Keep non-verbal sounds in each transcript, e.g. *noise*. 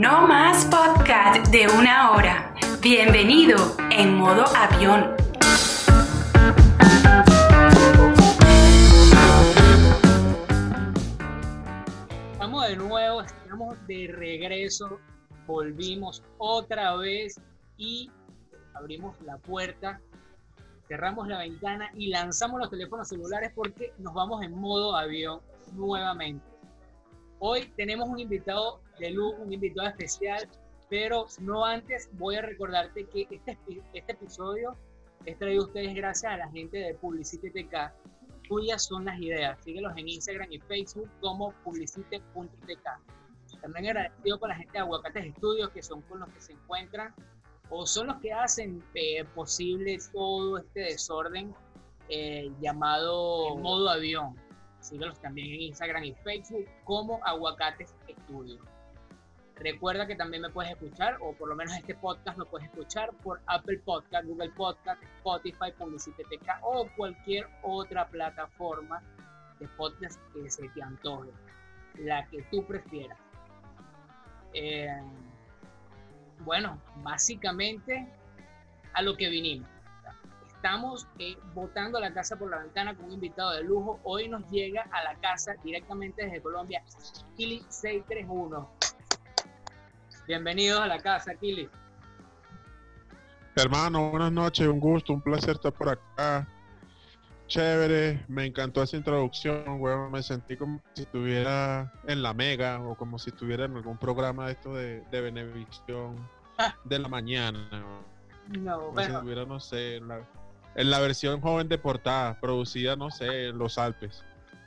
No más podcast de una hora. Bienvenido en modo avión. Estamos de nuevo, estamos de regreso, volvimos otra vez y abrimos la puerta, cerramos la ventana y lanzamos los teléfonos celulares porque nos vamos en modo avión nuevamente. Hoy tenemos un invitado de luz, un invitado especial, pero no antes voy a recordarte que este, este episodio es traído a ustedes gracias a la gente de Publicity TK. Tuyas son las ideas. Síguelos en Instagram y Facebook como publicity.tk. También agradecido con la gente de Aguacates Estudios, que son con los que se encuentran o son los que hacen eh, posible todo este desorden eh, llamado modo avión. Síguelos también en Instagram y Facebook como Aguacates Estudios. Recuerda que también me puedes escuchar, o por lo menos este podcast lo puedes escuchar por Apple Podcast, Google Podcast, Spotify, Publicity TK o cualquier otra plataforma de podcast que se te antoje, la que tú prefieras. Eh, bueno, básicamente a lo que vinimos. Estamos eh, botando la casa por la ventana con un invitado de lujo. Hoy nos llega a la casa directamente desde Colombia, Kili 631. Bienvenidos a la casa, Kili. Hermano, buenas noches, un gusto, un placer estar por acá. Chévere, me encantó esa introducción, weón. Me sentí como si estuviera en la Mega o como si estuviera en algún programa de esto de, de Benevisión de la mañana. No, como si estuviera, no sé, en la, en la versión joven de portada, producida, no sé, en los Alpes.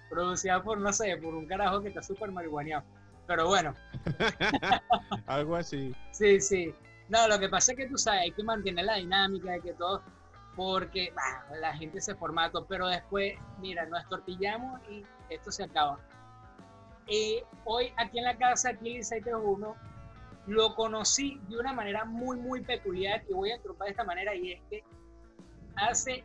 Producida por, no sé, por un carajo que está súper marihuaneado. Pero bueno. *laughs* Algo así. Sí, sí. No, lo que pasa es que tú sabes, hay que mantener la dinámica de que todo, porque la gente se formato, pero después, mira, nos tortillamos y esto se acaba. Eh, hoy aquí en la casa, aquí en 631, lo conocí de una manera muy, muy peculiar y voy a entropar de esta manera y es que hace,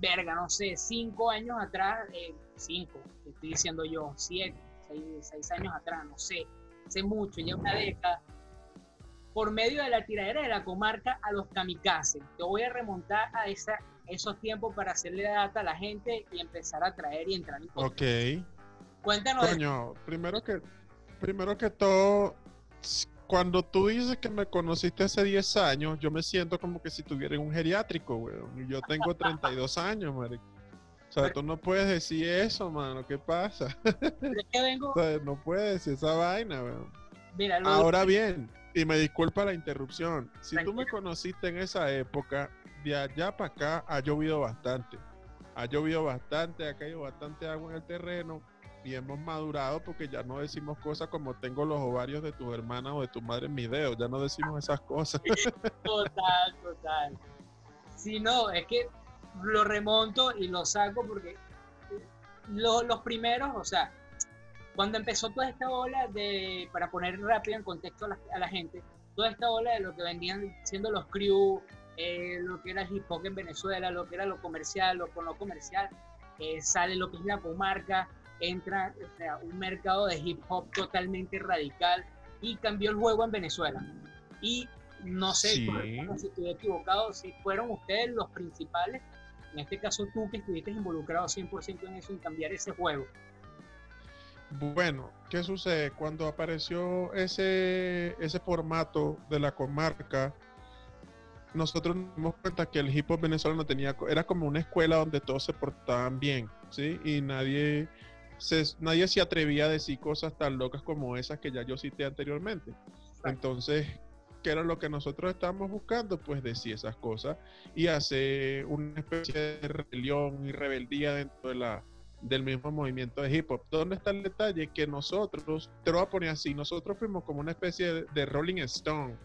verga, no sé, cinco años atrás, eh, cinco, estoy diciendo yo, siete, seis, años atrás, no sé, hace mucho, ya una década, por medio de la tiradera de la comarca a los kamikazes. Yo voy a remontar a esa, esos tiempos para hacerle data a la gente y empezar a traer y entrar en Ok. Cuéntanos. Coño, primero que, primero que todo, cuando tú dices que me conociste hace 10 años, yo me siento como que si tuviera un geriátrico, weón. Yo tengo *laughs* 32 años, marico. O sea, tú no puedes decir eso, mano. ¿Qué pasa? *laughs* Es que vengo... o sea, no puedes decir esa vaina, weón. Mira. Ahora bien, y me disculpa la interrupción. Si tú me conociste en esa época, de allá para acá ha llovido bastante. Ha llovido bastante, ha caído bastante agua en el terreno y hemos madurado porque ya no decimos cosas como tengo los ovarios de tus hermanas o de tu madre en mi dedo. Ya no decimos esas cosas. Total, total. Si no, es que lo remonto y lo saco porque los primeros, o sea, cuando empezó toda esta ola de, para poner rápido en contexto a la, gente, toda esta ola de lo que vendían siendo los crew, eh, lo que era el hip hop en Venezuela, lo que era lo comercial, lo con lo comercial, eh, sale lo que es la comarca, entra o sea, un mercado de hip hop totalmente radical y cambió el juego en Venezuela. Y no sé si estoy equivocado, si fueron ustedes los principales, en este caso tú que estuviste involucrado 100% en eso, en cambiar ese juego. Bueno, ¿qué sucede? Cuando apareció ese, ese formato de la comarca, nosotros nos dimos cuenta que el hip hop venezolano tenía, era como una escuela donde todos se portaban bien, ¿sí? Y nadie se, nadie se atrevía a decir cosas tan locas como esas que ya yo cité anteriormente. Entonces, ¿qué era lo que nosotros estábamos buscando? Pues decir esas cosas y hacer una especie de rebelión y rebeldía dentro de la, del mismo movimiento de hip hop. ¿Dónde está el detalle? Que nosotros, te lo voy a poner así, nosotros fuimos como una especie de, Rolling Stone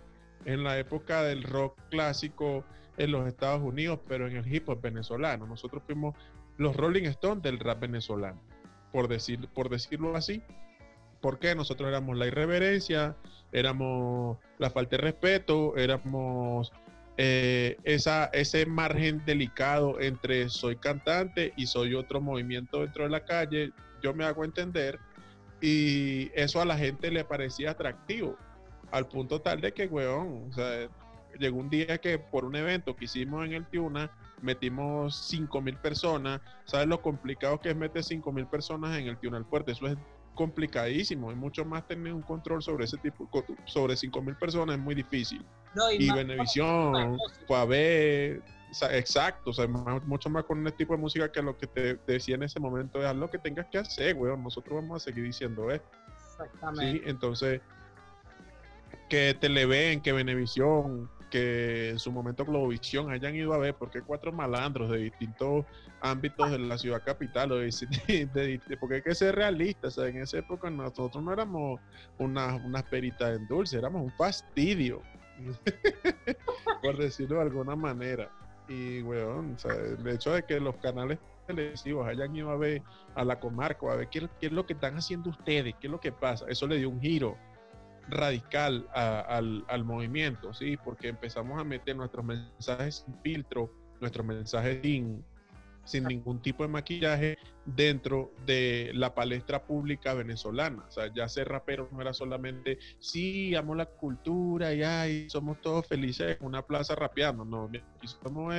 en la época del rock clásico en los Estados Unidos, pero en el hip hop venezolano. Nosotros fuimos los Rolling Stone del rap venezolano, por, decir, por decirlo así. Porque nosotros éramos la irreverencia, éramos la falta de respeto, éramos eh, esa, ese margen delicado entre soy cantante y soy otro movimiento dentro de la calle, yo me hago entender y eso a la gente le parecía atractivo. al punto tal de que, llegó un día que por un evento que hicimos en el Tiuna, metimos 5 mil personas. ¿Sabes lo complicado que es meter 5 mil personas en el Tiuna del Fuerte? Eso es complicadísimo y mucho más tener un control sobre ese tipo, sobre 5 mil personas es muy difícil. y, Benevisión, fue a ver, exacto, o sea, mucho más con este tipo de música que lo que te, decía en ese momento, es lo que tengas que hacer, weón, nosotros vamos a seguir diciendo esto. Exactamente. ¿sí? Entonces, que Televen, que Benevisión, que en su momento Globovisión hayan ido a ver, porque cuatro malandros de distintos ámbitos de la ciudad capital, *laughs* porque hay que ser realistas, en esa época nosotros no éramos unas una peritas en dulce, éramos un fastidio, *laughs* por decirlo de alguna manera. Y, weón, el hecho de que los canales televisivos hayan ido a ver a la comarca, a ver qué es lo que están haciendo ustedes, qué es lo que pasa, eso le dio un giro radical al, al, movimiento, ¿sí? Porque empezamos a meter nuestros mensajes sin filtro, nuestros mensajes sin, sin ningún tipo de maquillaje dentro de la palestra pública venezolana. O sea, ya ser rapero no era solamente, sí, amo la cultura y ay, somos todos felices en una plaza rapeando. No, aquí somos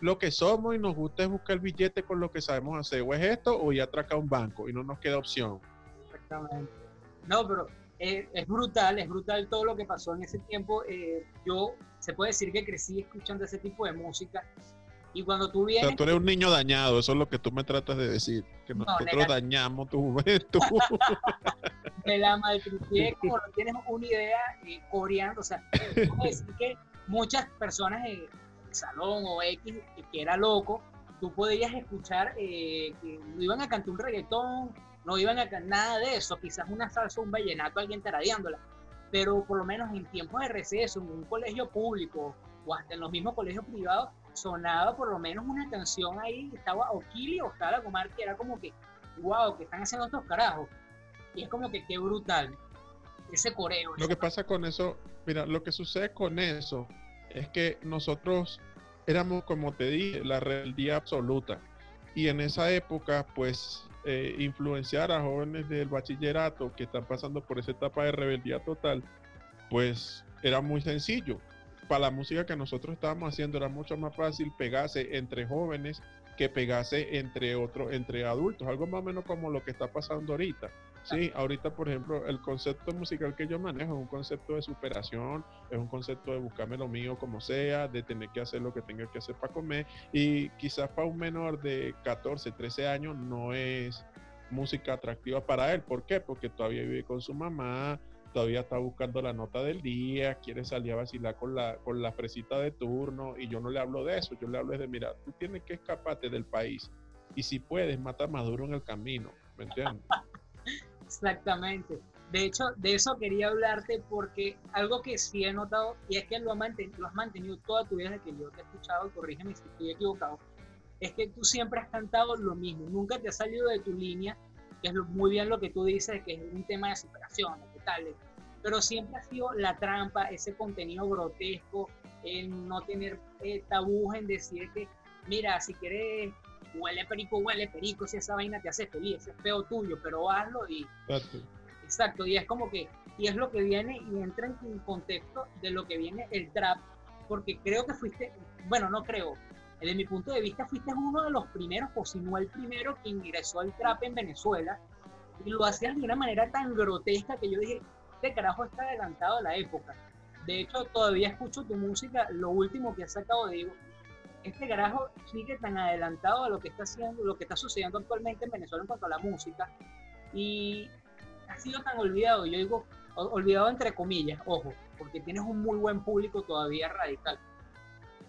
lo que somos y nos gusta es buscar el billete con lo que sabemos hacer. O es esto o ya atraca un banco y no nos queda opción. Exactamente. No, pero es brutal, es brutal todo lo que pasó en ese tiempo. Eh, yo se puede decir que crecí escuchando ese tipo de música. Y cuando tú vienes. O sea, tú eres un niño dañado, eso es lo que tú me tratas de decir. Que nosotros dañamos tu juventud. *laughs* me la malcrité *laughs* como no tienes una idea eh, coreando. O sea, decir que muchas personas en el salón o X que era loco, tú podías escuchar eh, que iban a cantar un reggaetón no iban a nada de eso, quizás una salsa, un vallenato, alguien taradeándola, pero por lo menos en tiempos de receso, en un colegio público o hasta en los mismos colegios privados, sonaba por lo menos una canción ahí, estaba Okili o estaba la comarca, era como que, wow, que están haciendo estos carajos. Y es como que qué brutal, ese coreo. Lo que pasa con eso, mira, lo que sucede con eso es que nosotros éramos, como te dije, la rebeldía absoluta. Y en esa época, pues eh, influenciar a jóvenes del bachillerato que están pasando por esa etapa de rebeldía total, pues era muy sencillo. Para la música que nosotros estábamos haciendo era mucho más fácil pegarse entre jóvenes que pegarse entre otros, entre adultos, algo más o menos como lo que está pasando ahorita. Sí, ahorita, por ejemplo, el concepto musical que yo manejo es un concepto de superación, es un concepto de buscarme lo mío como sea, de tener que hacer lo que tenga que hacer para comer. Y quizás para un menor de 14, 13 años no es música atractiva para él. ¿Por qué? Porque todavía vive con su mamá, todavía está buscando la nota del día, quiere salir a vacilar con la, con la fresita de turno. Y yo no le hablo de eso, yo le hablo de, mira, tú tienes que escaparte del país. Y si puedes, mata Maduro en el camino. ¿Me entiendes? Exactamente. De hecho, de eso quería hablarte porque algo que sí he notado, y es que lo, has mantenido toda tu vida desde que yo te he escuchado, corrígeme si estoy equivocado, es que tú siempre has cantado lo mismo, nunca te has salido de tu línea, que es muy bien lo que tú dices, que es un tema de superación, de tal, pero siempre ha sido la trampa, ese contenido grotesco, el no tener eh, tabús en decir que, mira, si quieres huele perico, huele perico, si esa vaina te hace feliz, es feo tuyo, pero hazlo y... Exacto. y es como que, y es lo que viene y entra en un contexto de lo que viene el trap, porque creo que fuiste, bueno, no creo, desde mi punto de vista fuiste uno de los primeros, o si no el primero, que ingresó al trap en Venezuela, y lo hacías de una manera tan grotesca que yo dije, este carajo está adelantado a la época. De hecho, todavía escucho tu música, lo último que has sacado, digo, este carajo sigue tan adelantado a lo que está haciendo, lo que está sucediendo actualmente en Venezuela en cuanto a la música y ha sido tan olvidado, yo digo olvidado entre comillas, ojo, porque tienes un muy buen público todavía radical.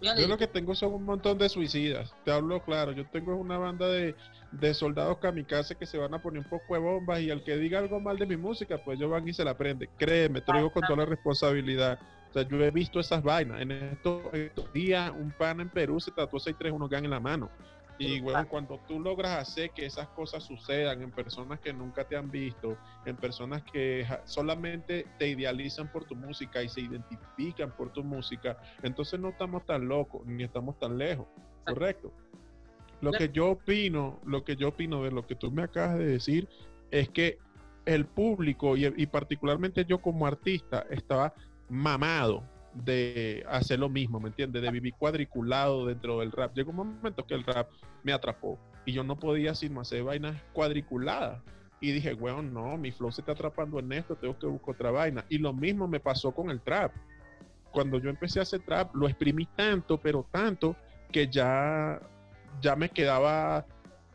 Yo lo que tengo son un montón de suicidas, te hablo claro, yo tengo una banda de, de soldados kamikaze que se van a poner un poco de bombas y al que diga algo mal de mi música, pues yo van y se la prende, créeme, te lo digo con toda la responsabilidad o sea, yo he visto esas vainas. En estos, días, un pan en Perú se tatuó 631 gan en la mano. Y bueno, cuando tú logras hacer que esas cosas sucedan en personas que nunca te han visto, en personas que solamente te idealizan por tu música y se identifican por tu música, entonces no estamos tan locos ni estamos tan lejos, ¿correcto? Lo que yo opino, lo que yo opino de lo que tú me acabas de decir es que el público y, particularmente yo como artista estaba mamado de hacer lo mismo, ¿me entiendes? De vivir cuadriculado dentro del rap. Llegó un momento que el rap me atrapó y yo no podía sino hacer vainas cuadriculadas. Y dije, weón, no, mi flow se está atrapando en esto, tengo que buscar otra vaina. Y lo mismo me pasó con el trap. Cuando yo empecé a hacer trap, lo exprimí tanto, pero tanto, que ya, ya me quedaba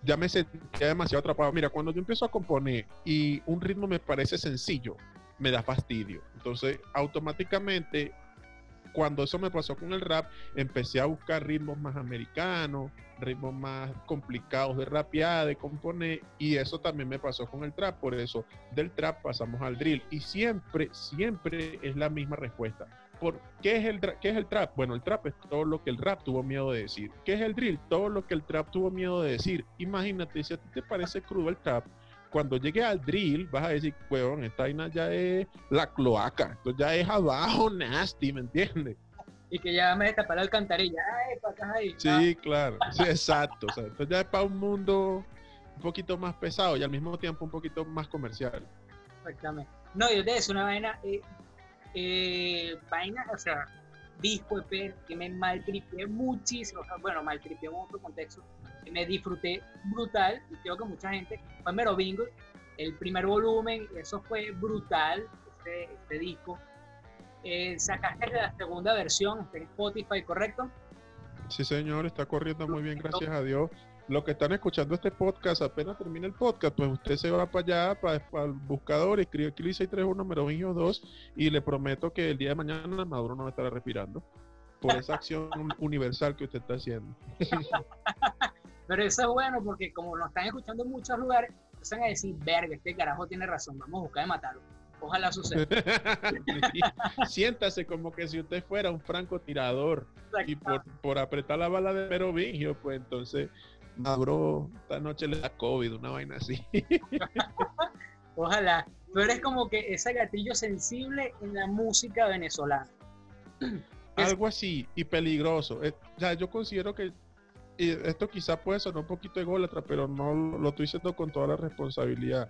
ya me sentía demasiado atrapado. Mira, cuando yo empiezo a componer y un ritmo me parece sencillo, me da fastidio. Entonces, automáticamente, cuando eso me pasó con el rap, empecé a buscar ritmos más americanos, ritmos más complicados de rapear, de componer, y eso también me pasó con el trap. Por eso, del trap pasamos al drill. Y siempre, siempre es la misma respuesta ¿qué, es el, ¿Qué es el trap? Bueno, el trap es todo lo que el rap tuvo miedo de decir. ¿Qué es el drill? Todo lo que el trap tuvo miedo de decir. Imagínate, si a ti te parece crudo el trap, cuando llegue al drill, vas a decir, weón, esta vaina ya es la cloaca, esto ya es abajo nasty, ¿me entiendes? Y que ya me destapar la alcantarilla, ay, para ahí. Sí, claro, sí, *laughs* exacto. O sea, esto ya es para un mundo un poquito más pesado y al mismo tiempo un poquito más comercial. Exactamente. No, yo te decía una vaina, eh, eh, vainas, o sea, disco EP que me maltripié muchísimo, bueno, maltripié en otro contexto, me disfruté brutal, y creo que mucha gente, fue Mero Bingo, el primer volumen, eso fue brutal, este, este disco. Eh, sacaste la segunda versión, está en Spotify, ¿correcto? Sí, señor, está corriendo muy bien, gracias a Dios los que están escuchando este podcast, apenas termine el podcast, pues usted se va para allá, para, el buscador, escribe aquí 631 Merovingio 2 y le prometo que el día de mañana Maduro no estará respirando por esa acción *laughs* universal que usted está haciendo. *laughs* Pero eso es bueno porque como nos están escuchando en muchos lugares, empiezan a decir, verga, este carajo tiene razón, vamos a buscar de matarlo. Ojalá suceda. *laughs* Siéntase como que si usted fuera un francotirador y por, por apretar la bala de Merovingio, pues entonces Maduro esta noche le da COVID, una vaina así. *laughs* Ojalá. Tú eres como que ese gatillo sensible en la música venezolana. *clears throat* Algo así, y peligroso. Eh, ya, yo considero que esto quizá puede sonar un poquito ególatra, pero no lo estoy diciendo con toda la responsabilidad.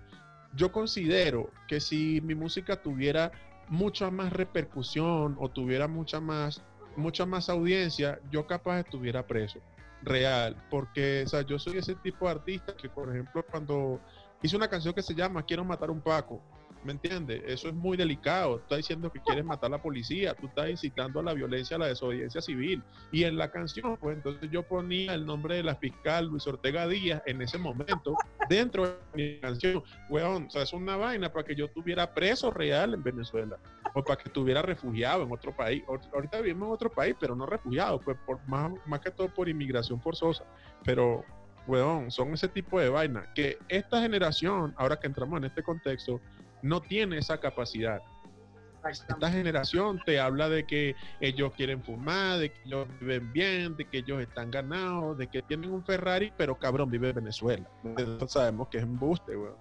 Yo considero que si mi música tuviera mucha más repercusión o tuviera mucha más, mucha más audiencia, yo capaz estuviera preso real, porque o sea, yo soy ese tipo de artista que, por ejemplo, cuando hice una canción que se llama Quiero matar un Paco, ¿me entiendes? Eso es muy delicado. Estás diciendo que quieres matar a la policía, tú estás incitando a la violencia, a la desobediencia civil. Y en la canción, pues entonces yo ponía el nombre de la fiscal Luis Ortega Díaz en ese momento dentro de mi canción. Weón, o sea, es una vaina para que yo tuviera preso real en Venezuela o para que estuviera refugiado en otro país. Ahorita vivimos en otro país, pero no refugiado, pues por, más, más que todo por inmigración forzosa. Pero weón, son ese tipo de vaina que esta generación, ahora que entramos en este contexto, no tiene esa capacidad. Esta generación te habla de que ellos quieren fumar, de que ellos viven bien, de que ellos están ganados, de que tienen un Ferrari, pero cabrón, vive en Venezuela. Entonces sabemos que es embuste, weón.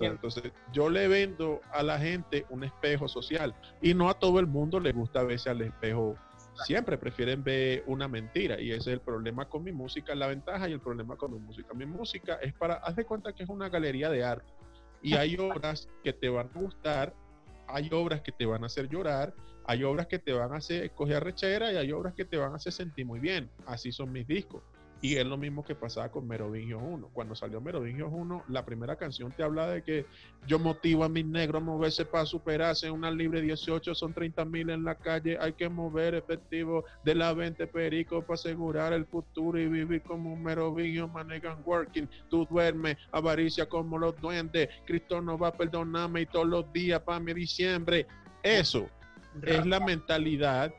Entonces, yo le vendo a la gente un espejo social y no a todo el mundo le gusta verse al espejo. Siempre prefieren ver una mentira y ese es el problema con mi música, la ventaja y el problema con mi música. Mi música es para, haz de cuenta que es una galería de arte y hay obras que te van a gustar, hay obras que te van a hacer llorar, hay obras que te van a hacer coger rechera y hay obras que te van a hacer sentir muy bien. Así son mis discos. Y es lo mismo que pasaba con Merovingios 1. Cuando salió Merovingios 1, la primera canción te habla de que yo motivo a mis negros a moverse para superarse. Una libre 18 son 30 mil en la calle. Hay que mover efectivo de la 20 perico para asegurar el futuro y vivir como un Merovingio, manegan working. Tú duermes, avaricia como los duendes. Cristo no va a perdonarme y todos los días para mi diciembre. Eso es la mentalidad.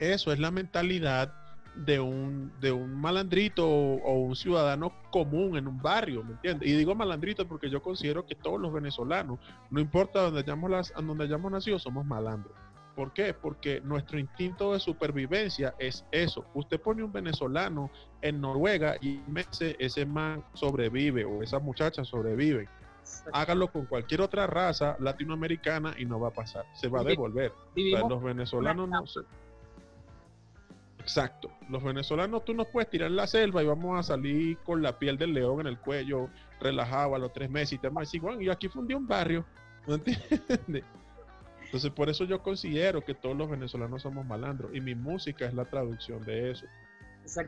Eso es la mentalidad de un, de un malandrito o, un ciudadano común en un barrio, ¿me entiendes? Y digo malandrito porque yo considero que todos los venezolanos, no importa donde hayamos, las, donde hayamos nacido, somos malandros. ¿Por qué? Porque nuestro instinto de supervivencia es eso. Usted pone un venezolano en Noruega y ese, ese man sobrevive o esa muchacha sobrevive. Hágalo con cualquier otra raza latinoamericana y no va a pasar. Se va a devolver. los venezolanos no se Exacto. Los venezolanos, tú nos puedes tirar la selva y vamos a salir con la piel del león en el cuello, relajado a los tres meses y a decir, bueno, yo aquí fundí un barrio. ¿No entiendes? Entonces, por eso yo considero que todos los venezolanos somos malandros y mi música es la traducción de eso.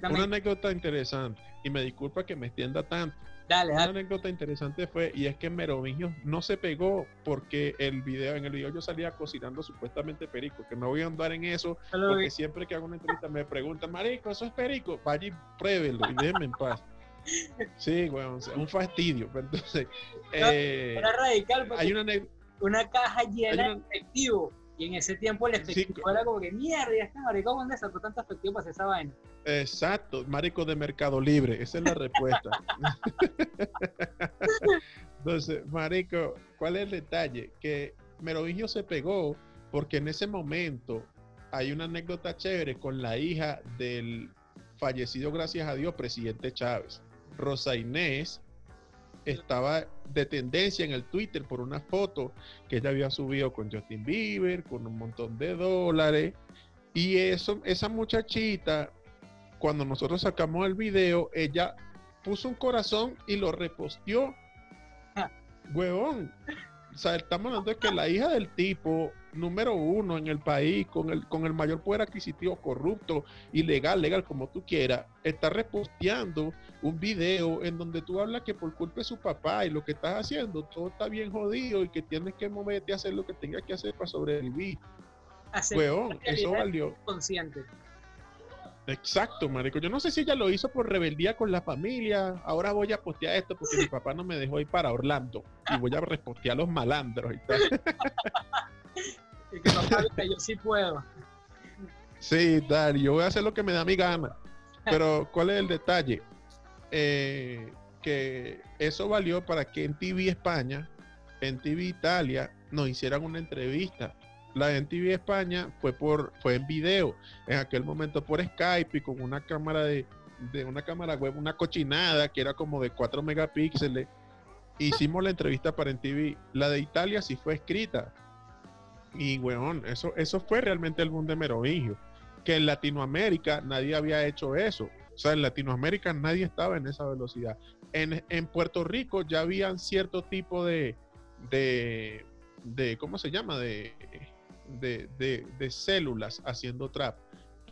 Una anécdota interesante, y me disculpa que me extienda tanto. Dale, Una anécdota interesante fue, y es que Merovingio no se pegó porque el video, en el video yo salía cocinando supuestamente perico, que no voy a andar en eso, porque siempre que hago una entrevista me preguntan, marico, ¿eso es perico? Vaya y pruébelo y déjenme en paz. *laughs* Sí, bueno, es un fastidio. Entonces, eh, radical hay una, una caja llena de efectivo y en ese tiempo el efectivo era como que mierda, este marico, ¿dónde sacó tanto efectivo para hacer esa vaina? Exacto, marico de Mercado Libre, esa es la respuesta. *laughs* Entonces, marico, ¿cuál es el detalle? Que Merovingio se pegó porque en ese momento hay una anécdota chévere con la hija del fallecido, gracias a Dios, presidente Chávez. Rosa Inés estaba de tendencia en el Twitter por una foto que ella había subido con Justin Bieber, con un montón de dólares. Y eso, esa muchachita, cuando nosotros sacamos el video, ella puso un corazón y lo reposteó. Ah. Huevón. O sea, estamos hablando de que la hija del tipo número uno en el país, con el, con el mayor poder adquisitivo, corrupto, ilegal, legal, como tú quieras, está reposteando un video en donde tú hablas que por culpa de su papá y lo que estás haciendo, todo está bien jodido y que tienes que moverte a hacer lo que tengas que hacer para sobrevivir. Weón, eso valió. Consciente. Exacto, marico. Yo no sé si ella lo hizo por rebeldía con la familia. Ahora voy a postear esto porque mi papá no me dejó ir para Orlando. Y voy a repostear a los malandros y tal. *laughs* y que papá yo sí puedo. Sí, dale, yo voy a hacer lo que me da mi gana. Pero, ¿cuál es el detalle? Eh, que eso valió para que en TV España, en TV Italia, nos hicieran una entrevista la de TV España fue por fue en video, en aquel momento por Skype y con una cámara de, una cámara web, una cochinada que era como de 4 megapíxeles. Hicimos la entrevista para en TV. La de Italia sí fue escrita. Y weón, eso, eso fue realmente el boom de Merovingio. Que en Latinoamérica nadie había hecho eso. O sea, en Latinoamérica nadie estaba en esa velocidad. En, en Puerto Rico ya habían cierto tipo de, de, de, ¿cómo se llama? De, de, células haciendo trap,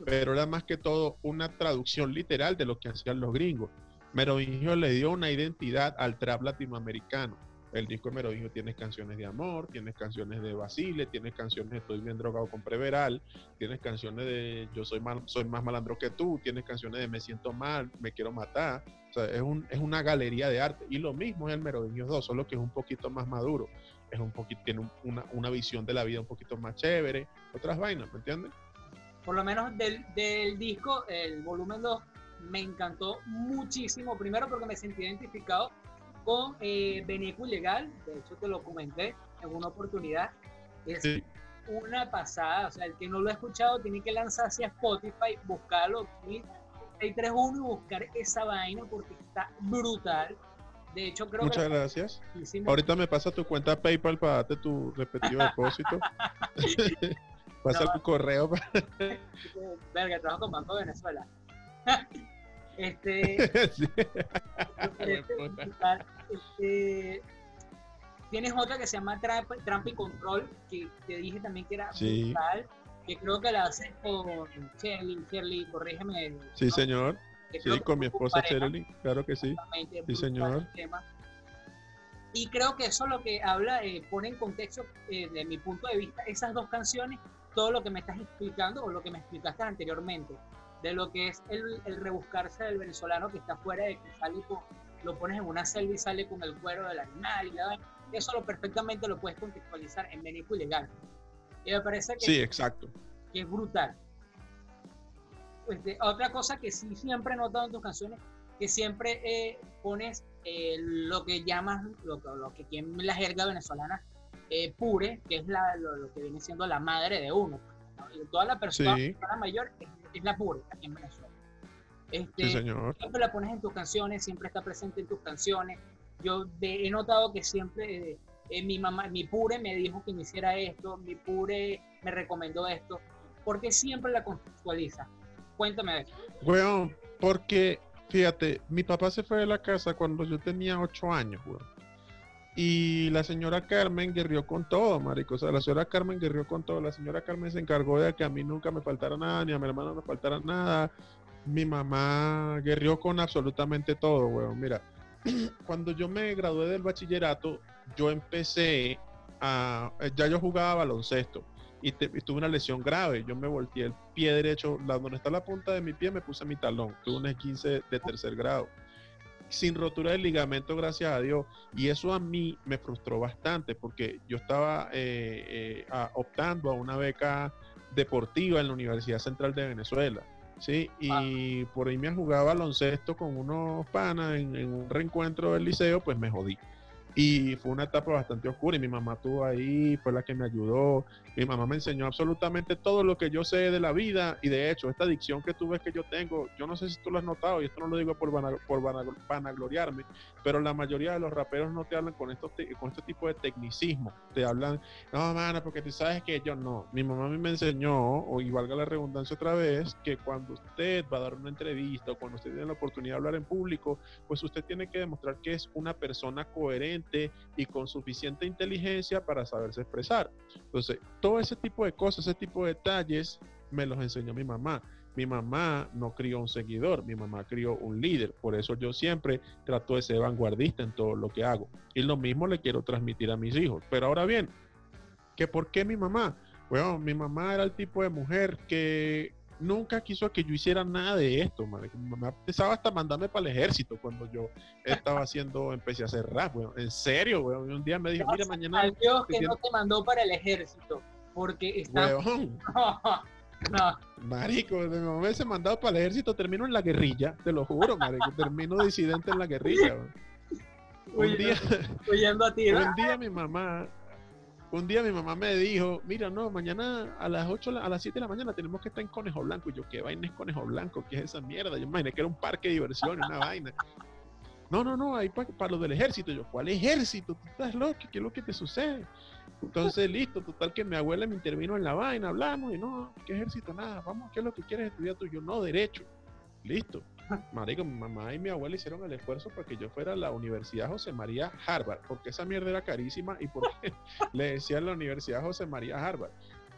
pero era más que todo una traducción literal de lo que hacían los gringos. Merovingio le dio una identidad al trap latinoamericano. El disco de Merovingio tiene canciones de amor, tienes canciones de Basile, tienes canciones de Estoy bien drogado con Preveral, tienes canciones de Yo soy, mal, soy más malandro que tú, tienes canciones de Me siento mal, Me quiero matar. O sea, es, un, es una galería de arte. Y lo mismo es el Merovingio 2, solo que es un poquito más maduro es un poquito, tiene una, una, visión de la vida un poquito más chévere, otras vainas, ¿me entiendes? Por lo menos del, del disco, el volumen 2, me encantó muchísimo. Primero porque me sentí identificado con eh, Beneco Ilegal, de hecho te lo comenté en una oportunidad. Es una pasada, o sea, el que no lo ha escuchado tiene que lanzarse a Spotify, buscarlo, 631 y buscar esa vaina porque está brutal de hecho, creo Muchas gracias. Ahorita me pasa tu cuenta PayPal para darte tu respectivo depósito. *laughs* pasa tu correo. *laughs* Verga, trabajo con Banco de Venezuela. *laughs* este, este, tienes otra que se llama Tramp, y Control, que te dije también que era brutal, que creo que la haces con Shirley, Shirley, corrígeme. Sí, señor. Sí, con mi esposa Cherly, claro que sí. Sí, señor. Y creo que eso es lo que habla, eh, pone en contexto, eh, de mi punto de vista, esas dos canciones, todo lo que me estás explicando o lo que me explicaste anteriormente, de lo que es el, rebuscarse del venezolano que está fuera de que sale lo pones en una selva y sale con el cuero del animal y eso lo perfectamente lo puedes contextualizar en México ilegal. Y me parece que, sí, exacto. que es brutal. Este, otra cosa que sí siempre he notado en tus canciones, que siempre eh, pones eh, lo que llamas, lo, lo, que en la jerga venezolana, eh, pure, que es la, lo, que viene siendo la madre de uno. Toda la persona, mayor es, la pure aquí en Venezuela. Este, siempre la pones en tus canciones, siempre está presente en tus canciones. Yo he notado que siempre mi mamá, mi pure me dijo que me hiciera esto, mi pure me recomendó esto, porque siempre la contextualiza Cuéntame eso. Weón, porque, fíjate, mi papá se fue de la casa cuando yo tenía ocho años, weón. Y la señora Carmen guerrió con todo, marico. O sea, la señora Carmen guerrió con todo. La señora Carmen se encargó de que a mí nunca me faltara nada, ni a mi hermano me faltara nada. Mi mamá guerrió con absolutamente todo, weón. Mira, *clears throat* cuando yo me gradué del bachillerato, yo empecé a... Ya yo jugaba baloncesto y, tuve una lesión grave. Yo me volteé el pie derecho, la, donde está la punta de mi pie, me puse mi talón. Tuve un 15 de tercer grado sin rotura del ligamento, gracias a Dios. Y eso a mí me frustró bastante porque yo estaba eh, eh, optando a una beca deportiva en la Universidad Central de Venezuela. Sí, y ah. por ahí me jugaba baloncesto con unos panas en, en, un reencuentro del liceo, pues me jodí. Y fue una etapa bastante oscura y mi mamá estuvo ahí, fue la que me ayudó. Mi mamá me enseñó absolutamente todo lo que yo sé de la vida y de hecho esta adicción que tú ves que yo tengo, yo no sé si tú lo has notado y esto no lo digo por, por vanagloriarme, pero la mayoría de los raperos no te hablan con, estos con este tipo de tecnicismo. Te hablan, no, mano, porque tú sabes que yo no. Mi mamá a mí me enseñó, o y valga la redundancia otra vez, que cuando usted va a dar una entrevista o cuando usted tiene la oportunidad de hablar en público, pues usted tiene que demostrar que es una persona coherente y con suficiente inteligencia para saberse expresar. Entonces, todo ese tipo de cosas, ese tipo de detalles, me los enseñó mi mamá. Mi mamá no crió un seguidor, mi mamá crió un líder. Por eso yo siempre trato de ser vanguardista en todo lo que hago. Y lo mismo le quiero transmitir a mis hijos. Pero ahora bien, ¿que ¿por qué mi mamá? Bueno, mi mamá era el tipo de mujer que nunca quiso que yo hiciera nada de esto, Mi mamá empezaba hasta mandarme para el ejército cuando yo estaba haciendo, empecé a hacer rap, En serio, weón. un día me dijo, mira, mañana... Dios que no te mandó para el ejército, porque está... *laughs* No. Marico, mi mamá se mandado para el ejército, termino en la guerrilla, te lo juro, marico, termino disidente en la guerrilla. Un día, *laughs* a ti, un día mi mamá, un día mi mamá me dijo, mira, no, mañana a las 8, a las 7 de la mañana tenemos que estar en Conejo Blanco. Y yo, ¿qué vaina es Conejo Blanco? ¿Qué es esa mierda? Yo imaginé que era un parque de diversión, una vaina. No, no, no, ahí para, para lo del ejército. Yo, ¿cuál ejército? ¿Tú estás loco? ¿Qué es lo que te sucede? Entonces, listo, total que mi abuela me intervino en la vaina, hablamos y no, ¿qué ejército? Nada, vamos, ¿qué es lo que quieres estudiar tú? Yo, no, derecho. Listo. Marico, mi mamá y mi abuela hicieron el esfuerzo para que yo fuera a la Universidad José María Harvard, porque esa mierda era carísima y porque *laughs* le decían la Universidad José María Harvard.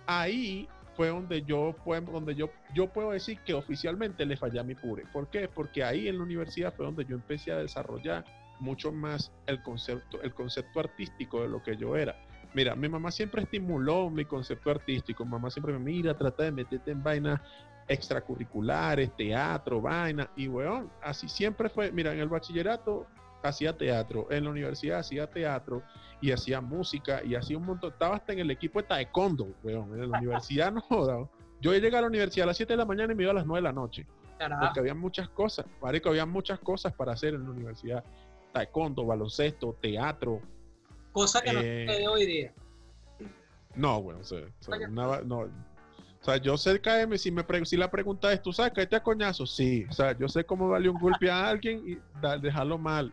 Ahí fue donde yo, donde yo, yo puedo decir que oficialmente le fallé a mi pure. ¿Por qué? Porque ahí en la universidad fue donde yo empecé a desarrollar mucho más el concepto, el concepto artístico de lo que yo era. Mira, mi mamá siempre estimuló mi concepto artístico. Mamá siempre me mira, trata de meterte en vainas extracurriculares, teatro, vaina. Y weón, así siempre fue. Mira, en el bachillerato hacía teatro, en la universidad hacía teatro y hacía música y hacía un montón. Estaba hasta en el equipo de taekwondo, weón. En la universidad *laughs* no joda. Yo llegué a la universidad a las 7 de la mañana y me iba a las 9 de la noche. Porque había muchas cosas, que había muchas cosas para hacer en la universidad. Taekwondo, baloncesto, teatro, Cosa que no sucede eh, hoy día. No, bueno, o sea, no, o sea, yo sé caerme, si, me si la pregunta es, ¿tú sabes caerte a coñazo? Sí, o sea, yo sé cómo darle un golpe a alguien y dejarlo mal.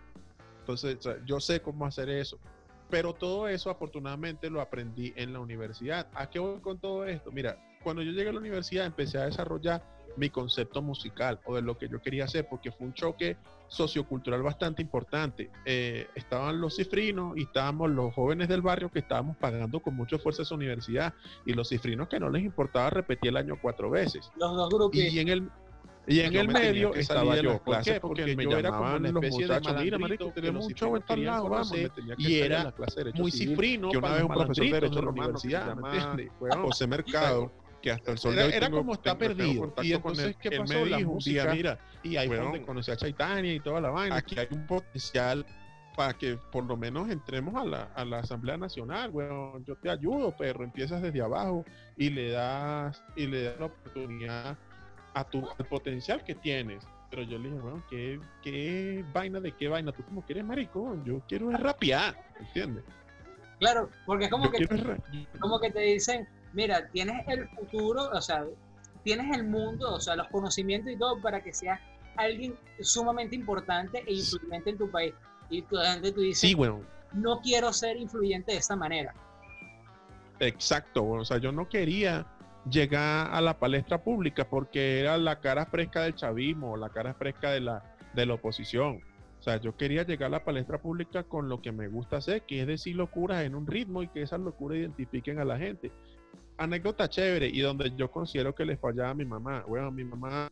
Entonces, yo sé cómo hacer eso. Pero todo eso, afortunadamente, lo aprendí en la universidad. ¿A qué voy con todo esto? Mira, cuando yo llegué a la universidad, empecé a desarrollar mi concepto musical o de lo que yo quería hacer, porque fue un choque sociocultural bastante importante. Eh, estaban los cifrinos y estábamos los jóvenes del barrio que estábamos pagando con mucho esfuerzo esa universidad y los cifrinos que no les importaba repetir el año cuatro veces. Los dos grupos. Y en el, y en el medio estaba yo, ¿por qué? Porque, yo era como una especie de mira, marico, tenemos un show en tal lado, vamos. Y era muy cifrino, que una vez un profesor de Derecho de la universidad, *laughs* José Mercado, que hasta el sol era, como está perdido. Y entonces, ¿qué pasó? me dijo día, mira, y ahí fue donde conocí a Chaitania y toda la vaina. Aquí hay un potencial para que por lo menos entremos a la, a la Asamblea Nacional, bueno, yo te ayudo, perro, empiezas desde abajo y le das, y le das la oportunidad a tu, al potencial que tienes. Pero yo le dije, bueno, ¿qué, ¿qué vaina de qué vaina? Tú como quieres, marico, yo quiero rapear, ¿entiendes? Claro, porque es como, que, como que te dicen, mira, tienes el futuro, o sea, tienes el mundo, o sea, los conocimientos y todo para que seas alguien sumamente importante e influyente en tu país. Y tú, tú dices, sí, bueno. no quiero ser influyente de esta manera. Exacto, bueno, o sea, yo no quería llegar a la palestra pública porque era la cara fresca del chavismo, la cara fresca de la, de la oposición. O sea, yo quería llegar a la palestra pública con lo que me gusta hacer, que es decir locuras en un ritmo y que esas locuras identifiquen a la gente. Anécdota chévere y donde yo considero que le fallaba a mi mamá. Bueno, mi mamá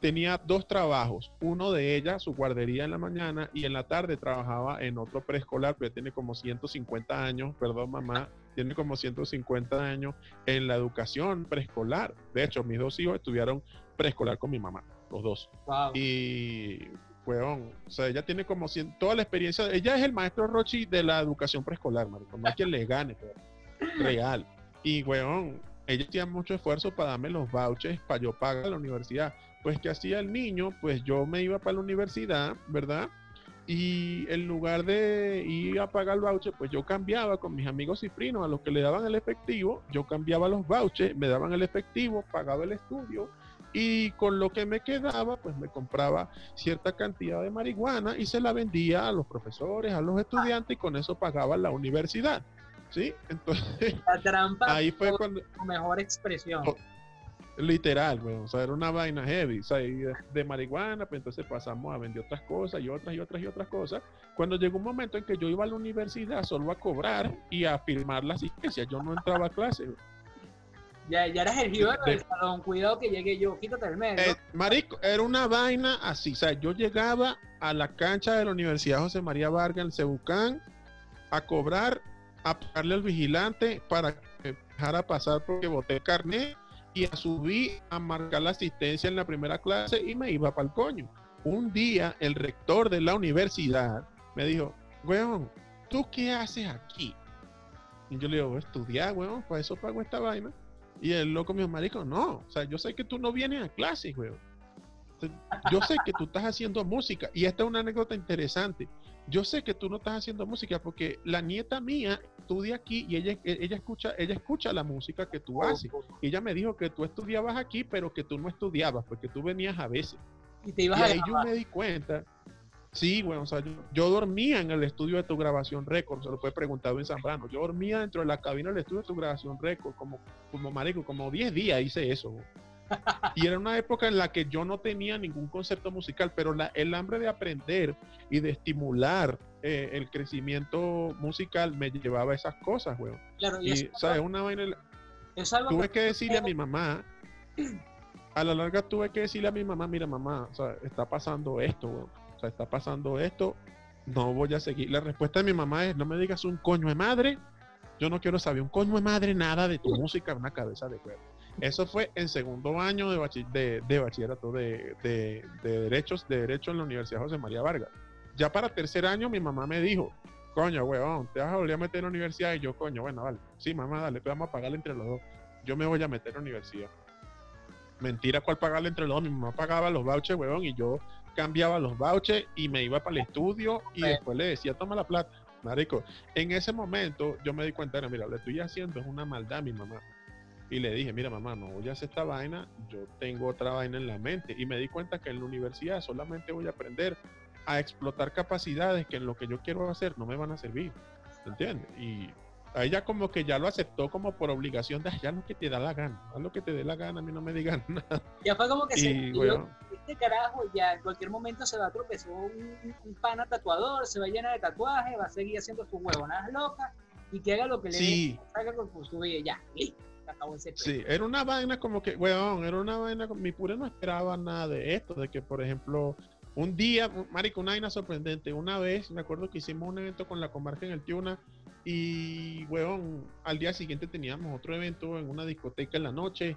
tenía dos trabajos. Uno de ellas, su guardería en la mañana y en la tarde trabajaba en otro preescolar, pero tiene como 150 años, perdón mamá, tiene como 150 años en la educación preescolar. De hecho, mis dos hijos estudiaron preescolar con mi mamá, los dos. Y, weón, o sea, ella tiene como 100, toda la experiencia. Ella es el maestro Rochi de la educación preescolar, marico. No hay quien le gane, pero real. Y, weón, ella hacía mucho esfuerzo para darme los vouchers para yo pagar la universidad. Pues, ¿qué hacía el niño? Pues yo me iba para la universidad, ¿verdad? Y en lugar de ir a pagar el voucher, pues yo cambiaba con mis amigos cifrinos a los que le daban el efectivo, yo cambiaba los vouchers, me daban el efectivo, pagaba el estudio y con lo que me quedaba, pues me compraba cierta cantidad de marihuana y se la vendía a los profesores, a los estudiantes y con eso pagaba la universidad. ¿Sí? Entonces, La trampa ahí fue cuando... tu mejor expresión. Oh, Literal, güey. O sea, era una vaina heavy. O sea, de, de marihuana, pues entonces pasamos a vender otras cosas y otras y otras y otras cosas. Cuando llegó un momento en que yo iba a la universidad solo a cobrar y a firmar la asistencia, yo no entraba a clase. güey. Ya, ya eras el jíbaro De- del salón. Cuidado que llegue yo. Quítate el medio. Eh, marico, era una vaina así. O sea, yo llegaba a la cancha de la Universidad José María Vargas en Cebucán a cobrar, a pagarle al vigilante para que me dejara pasar porque boté el carnet y a subir a marcar la asistencia en la primera clase y me iba para el coño. Un día el rector de la universidad me dijo, weón, ¿tú qué haces aquí? Y yo le digo, estudiar, weón, para eso pago esta vaina. Y el loco dijo, marico, no, o sea, yo sé que tú no vienes a clases, weón. Yo sé que tú estás haciendo música. Y esta es una anécdota interesante. Yo sé que tú no estás haciendo música porque la nieta mía estudia aquí y ella, ella, escucha, ella escucha la música que tú haces. Y ella me dijo que tú estudiabas aquí, pero que tú no estudiabas, porque tú venías a veces. Y te Y ibas a ahí yo me di cuenta. Sí, bueno, o sea, yo, yo dormía en el estudio de tu grabación récord, se lo fue preguntado en Zambrano. Yo dormía dentro de la cabina del estudio de tu grabación récord, como, como marico, como 10 días hice eso. güey. Y era una época en la que yo no tenía ningún concepto musical, pero la- el hambre de aprender y de estimular eh, el crecimiento musical me llevaba a esas cosas, güey. Claro, y, Y, ¿sabes? Una vaina tuve que decirle a mi mamá, a la larga tuve que decirle a mi mamá, mira mamá, o sea, está pasando esto, weón. o sea, está pasando esto, no voy a seguir. La respuesta de mi mamá es, no me digas un coño de madre, yo no quiero saber un coño de madre nada de tu música, una cabeza de huevo. Eso fue en segundo año de, bachi- de, de bachillerato de, de, de derechos, de derecho en la Universidad José María Vargas. Ya para tercer año mi mamá me dijo, coño, weón, te vas a volver a meter en la universidad. Y yo, coño, bueno, vale. Sí, mamá, dale, pues vamos a pagarle entre los dos. Yo me voy a meter en la universidad. Mentira, ¿cuál pagarle entre los dos? Mi mamá pagaba los vouchers, weón, y yo cambiaba los vouchers y me iba para el estudio y después le decía, toma la plata. Marico, en ese momento yo me di cuenta, mira, lo estoy haciendo es una maldad a mi mamá. Y le dije, mira mamá, no voy a hacer esta vaina, yo tengo otra vaina en la mente. Y me di cuenta que en la universidad solamente voy a aprender a explotar capacidades que en lo que yo quiero hacer no me van a servir. ¿Entiendes? Y a ella como que ya lo aceptó como por obligación de, "Ah, ya lo que te da la gana, haz lo que te dé la gana, a mí no me digan *laughs* nada. ya fue como que se Y, weón, este carajo ya en cualquier momento se va a tropezar un, un pana tatuador, se va a llenar de tatuajes, va a seguir haciendo sus huevonadas locas y que haga lo que le Sí. dé, saca con su vida ya, listo, se acabó ese pedo. Sí, era una vaina como que, weón, era una vaina, como- mi pura no esperaba nada de esto, de que, por ejemplo, un día, marico, una vaina sorprendente, una vez, me acuerdo que hicimos un evento con la comarca en el Tiuna y, weón, al día siguiente teníamos otro evento en una discoteca en la noche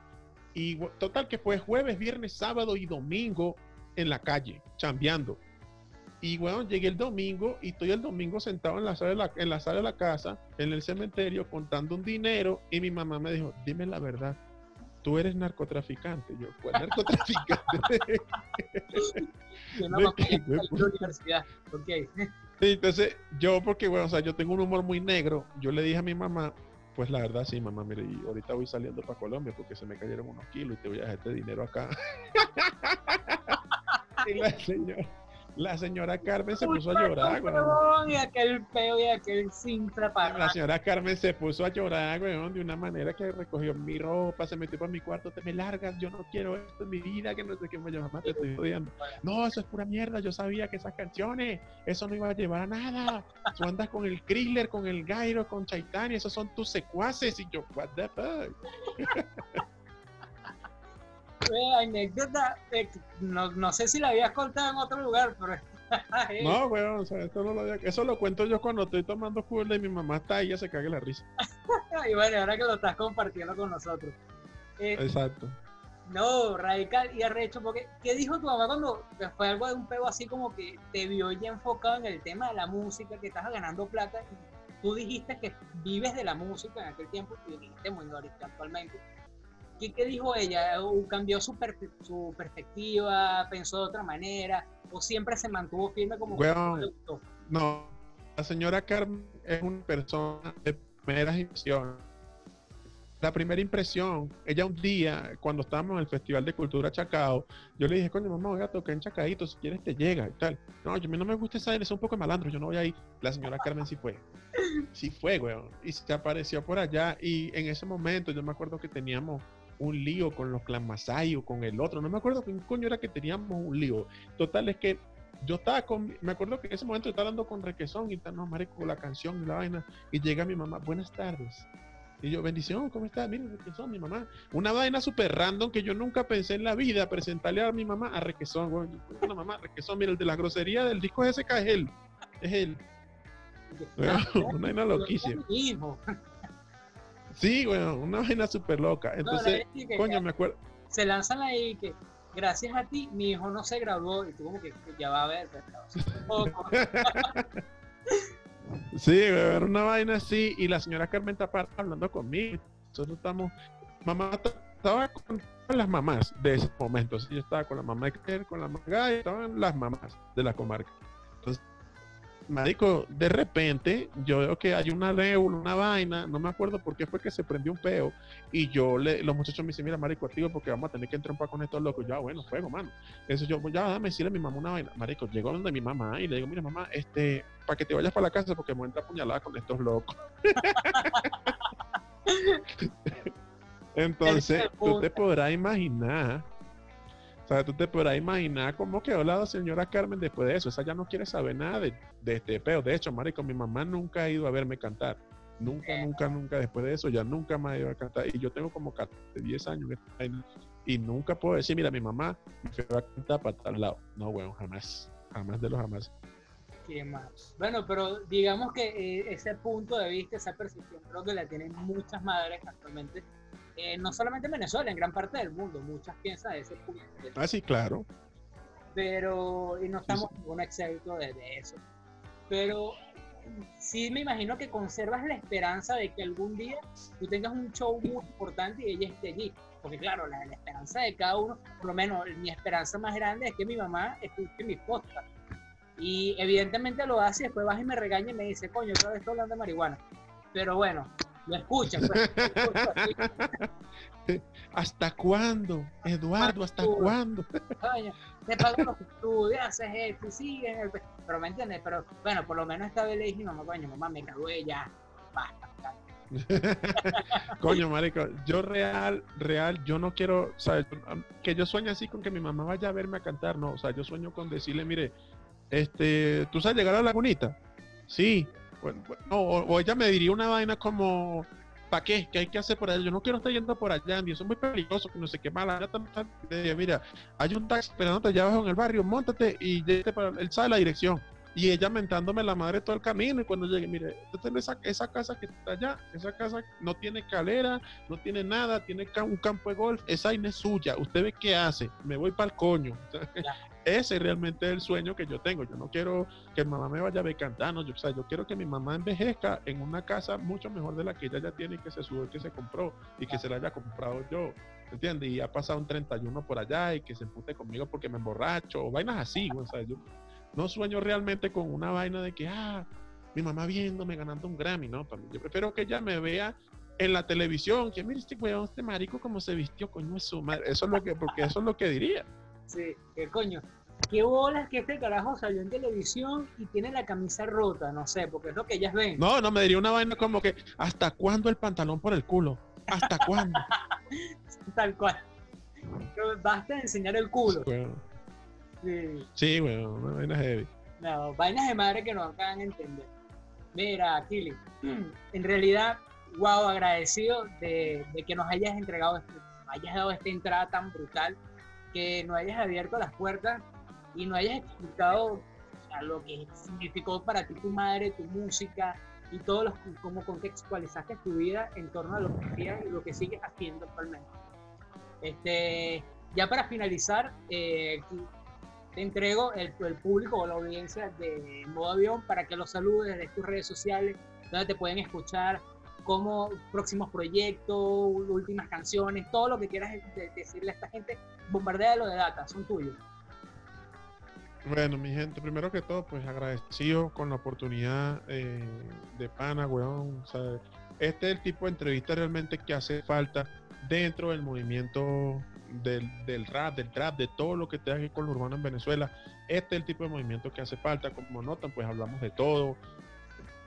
y, total, que fue jueves, viernes, sábado y domingo en la calle, chambeando. Y, weón, llegué el domingo y estoy el domingo sentado en la sala de la, en la, sala de la casa, en el cementerio, contando un dinero y mi mamá me dijo, dime la verdad, tú eres narcotraficante. Yo, ¿cuál narcotraficante? Que *laughs* no, salí de la universidad. Ok. Sí, entonces, yo, porque, bueno, o sea, yo tengo un humor muy negro, yo le dije a mi mamá, pues la verdad, sí, mamá, mire, y ahorita voy saliendo para Colombia porque se me cayeron unos kilos y te voy a dejar este dinero acá. *laughs* y la señora, La señora Carmen se puso a llorar, weón. Y aquel peo y aquel simple para. La señora Carmen se puso a llorar, weón, de una manera que recogió mi ropa, se metió para mi cuarto, te me largas, yo no quiero esto en mi vida, que no sé qué, me mamá, te estoy jodiendo. No, eso es pura mierda, yo sabía que esas canciones, eso no iba a llevar a nada. Tú andas con el Kriller, con el Gairo, con Chaitani, esos son tus secuaces. Y yo, what the fuck. *laughs* anécdota, no, no, sé si la habías contado en otro lugar, pero... *laughs* no, weón, o sea, esto no lo había... Eso lo cuento yo cuando estoy tomando jugo y mi mamá está ahí, ella se cague la risa. *laughs* y bueno, ahora que lo estás compartiendo con nosotros. Eh, Exacto. No, radical y arrecho, porque ¿qué dijo tu mamá cuando fue algo de un pego así como que te vio ya enfocado en el tema de la música, que estás ganando plata? Y tú dijiste que vives de la música en aquel tiempo, y dijiste muy ahorita actualmente ¿Qué, dijo ella? ¿Cambió su, su perspectiva? ¿Pensó de otra manera? ¿O siempre se mantuvo firme como producto? No, la señora Carmen es una persona de primeras impresiones. La primera impresión, ella un día, cuando estábamos en el Festival de Cultura Chacao, yo le dije, coño, mamá, voy a tocar en Chacaito, si quieres te llega y tal. No, yo, a mí no me gusta esa, es un poco malandro, yo no voy ahí. La señora Carmen sí fue. Sí fue, weón. Y se apareció por allá y en ese momento yo me acuerdo que teníamos un lío con los clan Masai o con el otro. No me acuerdo qué coño era que teníamos un lío. Total, es que yo estaba con, me acuerdo que en ese momento estaba hablando con Requesón y tal, no, marico, la canción y la vaina. Y llega mi mamá, buenas tardes. Y yo, bendición, ¿cómo estás? Mira, Requesón, mi mamá. Una vaina súper random que yo nunca pensé en la vida presentarle a mi mamá a Requesón. Bueno, una mamá, Requesón, mira, el de la grosería del disco ese que es él. Es él. *laughs* *laughs* una vaina loquísima. Sí, bueno, una vaina súper loca. Entonces, coño, me acuerdo. Se lanzan ahí que gracias a ti mi hijo no se graduó y tú como que, ya va a ver. sí, *laughs* era una vaina así y la señora Carmen está hablando conmigo. Nosotros estamos, mamá estaba con las mamás de ese momento. Sí, yo estaba con la mamá de con la mamá y estaban las mamás de la comarca. Entonces, Marico, de repente yo veo que hay una neula, una vaina, no me acuerdo por qué fue que se prendió un peo. Y yo le, los muchachos me dicen, mira, Marico, activo porque vamos a tener que entrar con estos locos. Ya, bueno, fuego, mano. Eso yo, ya, dame decirle a mi mamá una vaina. Marico, llegó donde mi mamá y le digo, mira, mamá, este, para que te vayas para la casa porque me entra apuñalada con estos locos. *laughs* *laughs* Entonces, tú te podrás imaginar tú te podrás imaginar cómo quedó la señora Carmen después de eso. Esa ya no quiere saber nada de, este peo. De hecho, marico, mi mamá nunca ha ido a verme cantar. Nunca, nunca, nunca después de eso, ya nunca me ha ido a cantar. Y yo tengo como 10 años y nunca puedo decir, mira, mi mamá me va a cantar para tal lado. No, bueno, jamás. Jamás de los jamás. Qué más. Bueno, pero digamos que eh, ese punto de vista, esa percepción, creo que la tienen muchas madres actualmente eh, no solamente en Venezuela, en gran parte del mundo, muchas piensan de ese punto. Ah, sí, claro. Pero, y no estamos en ningún excepto de, eso. Pero sí me imagino que conservas la esperanza de que algún día tú tengas un show muy importante y ella esté allí. Porque claro, la, esperanza de cada uno, por lo menos mi esperanza más grande es que mi mamá escuche mis podcasts. Y evidentemente lo hace y después baja y me regaña y me dice, coño, otra vez estoy hablando de marihuana. Pero bueno, lo escuchan. Pues. *laughs* ¿Hasta cuándo? Eduardo, ¿hasta cuándo? te pago los estudios, haces esto sigues. Pero me entiendes, pero bueno, por lo menos esta vez le dije, mamá, coño, mamá, me gradué ya, basta. *laughs* Coño, marico, yo real, real, yo no quiero, o que yo sueño así con que mi mamá vaya a verme a cantar, no, o sea, yo sueño con decirle, mire, este, ¿tú sabes llegar a la lagunita? Sí, o, ella me diría una vaina como, ¿para qué? ¿Qué hay que hacer por allá? Yo no quiero estar yendo por allá, y eso es muy peligroso, que no sé qué mala. Mira, hay un taxi esperándote allá abajo en el barrio, montate y para, él sabe la dirección. Y ella mentándome la madre todo el camino. Y cuando llegue, mire, esa, esa casa que está allá, esa casa no tiene escalera, no tiene nada, tiene un campo de golf, esa vaina es suya. ¿Usted ve qué hace? Me voy para el coño. *laughs* ese realmente es el sueño que yo tengo. Yo no quiero que mamá me vaya a ver cantando. Yo, o yo quiero que mi mamá envejezca en una casa mucho mejor de la que ella ya tiene y que se sube, que se compró y que se la haya comprado yo. ¿Entiendes? Y ha pasado un 31 por allá y que se empute conmigo porque me emborracho o vainas así. O sea, yo no sueño realmente con una vaina de que, ah, mi mamá viéndome ganando un Grammy, ¿no? Yo prefiero que ella me vea en la televisión, que mire este weón, este marico como se vistió, coño, su madre. Eso es lo que, porque eso es lo que diría. Sí, que coño. qué bolas que este carajo salió en televisión y tiene la camisa rota, no sé, porque es lo que ellas ven. No, no, me diría una vaina como que, ¿hasta cuándo el pantalón por el culo? ¿Hasta cuándo? *laughs* Tal cual. basta de enseñar el culo. Sí, sí bueno, una vaina heavy. No, vainas de madre que no acaban de entender. Mira, Kili, *clears throat* en realidad, wow, agradecido de, que nos hayas entregado, este, hayas dado esta entrada tan brutal, que nos hayas abierto las puertas y nos hayas explicado lo que significó para ti tu madre, tu música y todo lo, cómo contextualizaste tu vida en torno a lo que hacías y lo que sigues haciendo actualmente. Este, ya para finalizar, eh, te entrego el, público o la audiencia de Modo Avión para que los saludes desde tus redes sociales, donde te pueden escuchar como próximos proyectos, últimas canciones, todo lo que quieras decirle a esta gente, bombardea lo de data, son tuyos. Bueno, mi gente, primero que todo, pues agradecido con la oportunidad eh, de pana, weón. O este es el tipo de entrevista realmente que hace falta dentro del movimiento del, del, rap, del trap, de todo lo que tenga que ver con lo urbano en Venezuela. Este es el tipo de movimiento que hace falta. Como notan, pues hablamos de todo.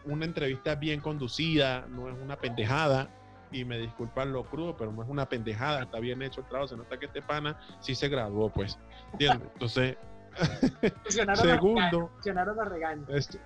Una entrevista bien conducida, no es una pendejada. Y me disculpan lo crudo, pero no es una pendejada, está bien hecho el trabajo. Se nota que este pana sí se graduó, pues. ¿Entiendes? *laughs* Entonces, segundo, este,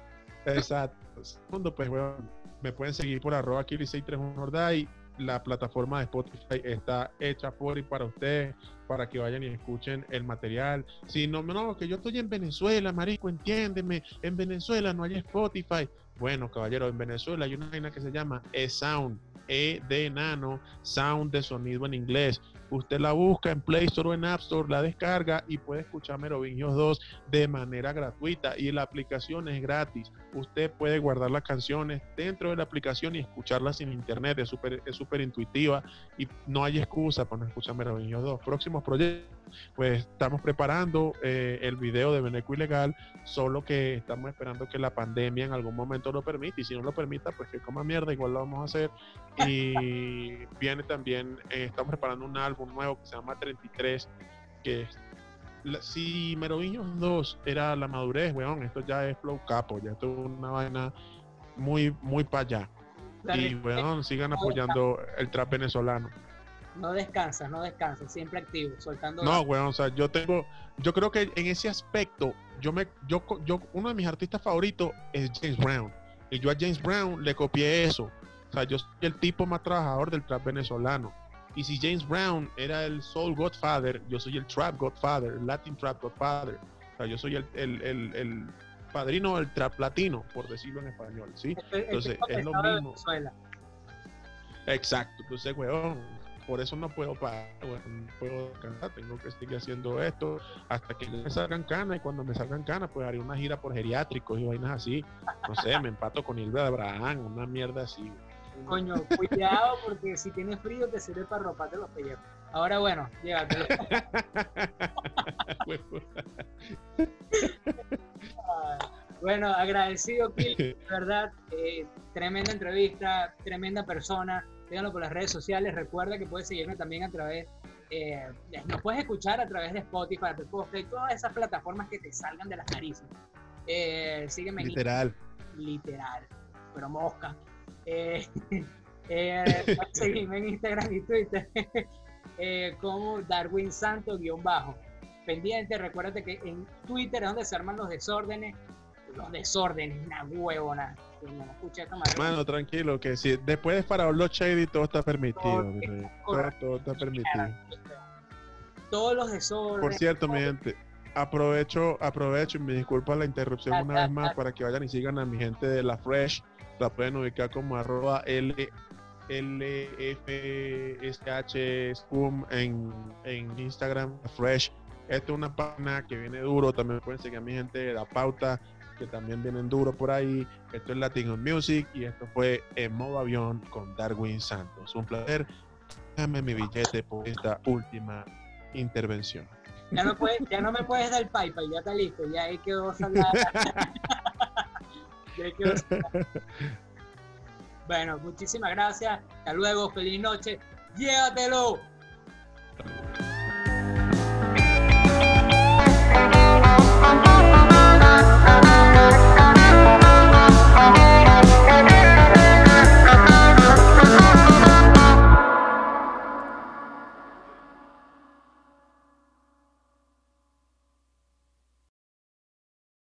exacto. Segundo, pues, bueno, me pueden seguir por arroba kili631 la plataforma de Spotify está hecha por y para ustedes, para que vayan y escuchen el material. Si no, no, que yo estoy en Venezuela, marico, entiéndeme, en Venezuela no hay Spotify. Bueno, caballero, en Venezuela hay una vaina que se llama E-Sound, E de nano, sound de sonido en inglés. Usted la busca en Play Store o en App Store, la descarga y puede escuchar Merovingios 2 de manera gratuita. Y la aplicación es gratis. Usted puede guardar las canciones dentro de la aplicación y escucharlas en internet. Es súper es super intuitiva y no hay excusa para no escuchar Merovingios 2. Próximos proyectos, pues estamos preparando eh, el video de Beneco Ilegal, solo que estamos esperando que la pandemia en algún momento lo permita. Y si no lo permita, pues que coma mierda, igual lo vamos a hacer. Y *laughs* viene también, eh, estamos preparando un álbum nuevo que se llama 33, que si Merovingios 2 era la madurez, weón, esto ya es flow capo, ya esto es una vaina muy, muy para allá. y weón, sigan apoyando el trap venezolano. No descansa, no descansa, siempre activo, soltando. No, weón, o sea, yo tengo, yo creo que en ese aspecto, yo me, yo, yo, uno de mis artistas favoritos es James Brown. Y yo a James Brown le copié eso. O sea, yo soy el tipo más trabajador del trap venezolano. Y si James Brown era el Soul Godfather, yo soy el Trap Godfather, el Latin Trap Godfather. O sea, yo soy el, el, el, el padrino del trap latino, por decirlo en español, ¿sí? Entonces, es lo mismo. Exacto. Entonces, weón, por eso no puedo parar, no puedo cantar, tengo que seguir haciendo esto hasta que me salgan canas y cuando me salgan canas pues haré una gira por geriátricos y vainas así, no sé, me empato con Hilda de Abraham, una mierda así. Coño, cuidado porque si tienes frío te sirve para roparte los pellejos. Ahora bueno, llévatelo. *laughs* bueno, agradecido, Kill, de *laughs* verdad. Eh, tremenda entrevista, tremenda persona. Síganlo por las redes sociales. Recuerda que puedes seguirme también a través. Eh, nos puedes escuchar a través de Spotify, Apple Podcast y todas esas plataformas que te salgan de las narices. Eh, sígueme. Literal. literal. Pero mosca. Eh, *laughs* eh, *laughs* seguirme en Instagram y Twitter *laughs* eh, como Darwin Santo guion bajo. Pendiente, recuérdate que en Twitter es donde se arman los desórdenes, los desórdenes, una huevona. Mano, tranquilo, que si después de Faraón los shady todo está permitido. Todo, está permitido. Todos los desórdenes. Por cierto, mi gente, aprovecho, aprovecho y me disculpa la interrupción una vez más para que vayan y sigan a mi gente de la Fresh la pueden ubicar como arroba L, LFSH Scum en, en Instagram, Fresh. Esto es una página que viene duro. También pueden seguir a mi gente de la pauta, que también vienen duro por ahí. Esto es Latino Music y esto fue en modo avión con Darwin Santos. Un placer. Dame mi billete por esta última intervención. Ya no, puedes, ya no me puedes dar PayPal, ya está listo, ya ahí quedó salada. *laughs* ya. Bueno, muchísimas gracias. Hasta luego, feliz noche. Llévatelo.